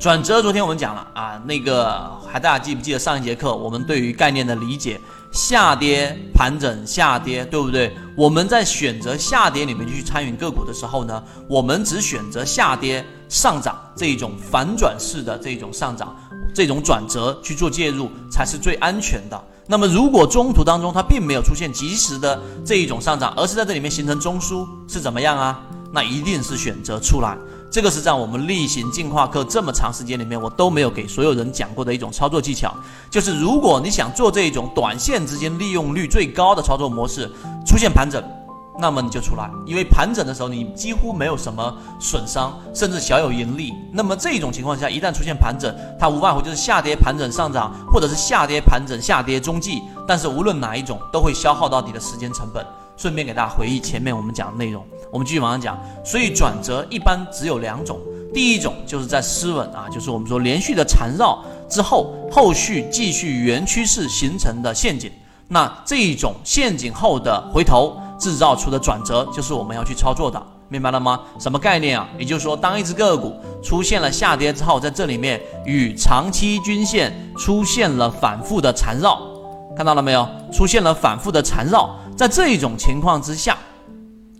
转折，昨天我们讲了啊，那个还大家记不记得上一节课我们对于概念的理解？下跌、盘整、下跌，对不对？我们在选择下跌里面去参与个股的时候呢，我们只选择下跌上涨这一种反转式的这种上涨，这种转折去做介入才是最安全的。那么如果中途当中它并没有出现及时的这一种上涨，而是在这里面形成中枢，是怎么样啊？那一定是选择出来。这个是在我们例行进化课这么长时间里面，我都没有给所有人讲过的一种操作技巧，就是如果你想做这一种短线之间利用率最高的操作模式，出现盘整，那么你就出来，因为盘整的时候你几乎没有什么损伤，甚至小有盈利。那么这种情况下，一旦出现盘整，它无外乎就是下跌盘整上涨，或者是下跌盘整下跌中继，但是无论哪一种，都会消耗到你的时间成本。顺便给大家回忆前面我们讲的内容，我们继续往上讲。所以转折一般只有两种，第一种就是在失稳啊，就是我们说连续的缠绕之后，后续继续原趋势形成的陷阱。那这一种陷阱后的回头制造出的转折，就是我们要去操作的，明白了吗？什么概念啊？也就是说，当一只个股出现了下跌之后，在这里面与长期均线出现了反复的缠绕，看到了没有？出现了反复的缠绕。在这一种情况之下，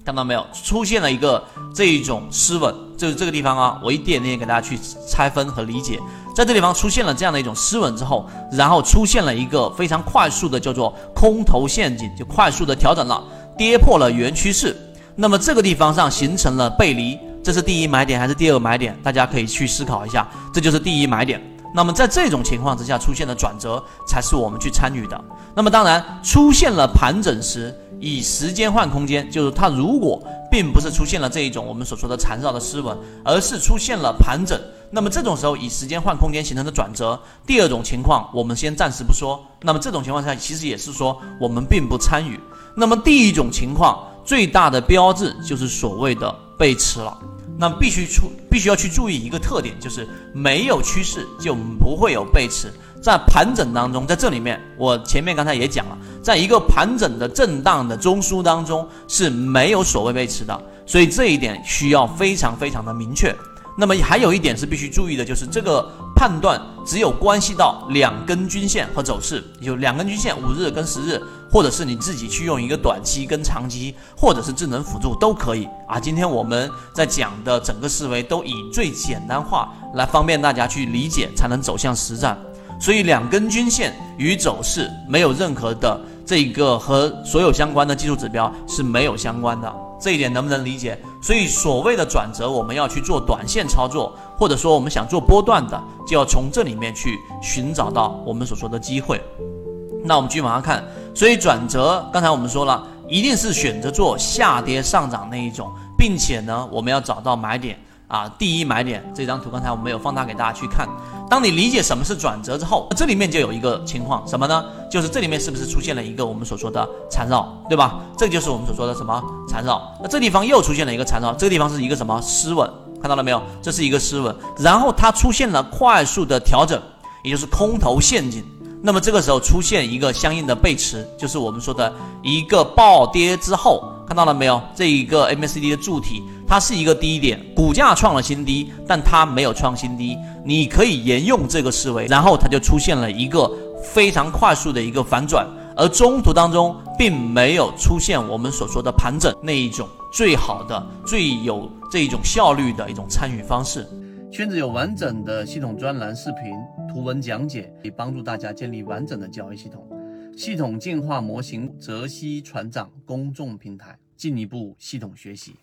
看到没有，出现了一个这一种失稳，就是这个地方啊，我一点点给大家去拆分和理解，在这地方出现了这样的一种失稳之后，然后出现了一个非常快速的叫做空头陷阱，就快速的调整了，跌破了原趋势，那么这个地方上形成了背离，这是第一买点还是第二买点？大家可以去思考一下，这就是第一买点。那么在这种情况之下出现的转折，才是我们去参与的。那么当然出现了盘整时，以时间换空间，就是它如果并不是出现了这一种我们所说的缠绕的丝纹，而是出现了盘整，那么这种时候以时间换空间形成的转折，第二种情况我们先暂时不说。那么这种情况下其实也是说我们并不参与。那么第一种情况最大的标志就是所谓的背驰了。那必须出，必须要去注意一个特点，就是没有趋势就不会有背驰。在盘整当中，在这里面，我前面刚才也讲了，在一个盘整的震荡的中枢当中是没有所谓背驰的，所以这一点需要非常非常的明确。那么还有一点是必须注意的，就是这个判断只有关系到两根均线和走势，有两根均线，五日跟十日，或者是你自己去用一个短期跟长期，或者是智能辅助都可以啊。今天我们在讲的整个思维都以最简单化来方便大家去理解，才能走向实战。所以两根均线与走势没有任何的这个和所有相关的技术指标是没有相关的。这一点能不能理解？所以所谓的转折，我们要去做短线操作，或者说我们想做波段的，就要从这里面去寻找到我们所说的机会。那我们继续往下看，所以转折，刚才我们说了，一定是选择做下跌上涨那一种，并且呢，我们要找到买点。啊，第一买点这张图，刚才我没有放大给大家去看。当你理解什么是转折之后，这里面就有一个情况，什么呢？就是这里面是不是出现了一个我们所说的缠绕，对吧？这就是我们所说的什么缠绕？那这地方又出现了一个缠绕，这个地方是一个什么失稳？看到了没有？这是一个失稳，然后它出现了快速的调整，也就是空头陷阱。那么这个时候出现一个相应的背驰，就是我们说的一个暴跌之后。看到了没有？这一个 MACD 的柱体，它是一个低点，股价创了新低，但它没有创新低。你可以沿用这个思维，然后它就出现了一个非常快速的一个反转，而中途当中并没有出现我们所说的盘整那一种最好的、最有这一种效率的一种参与方式。圈子有完整的系统专栏、视频、图文讲解，可以帮助大家建立完整的交易系统。系统进化模型，泽西船长公众平台，进一步系统学习。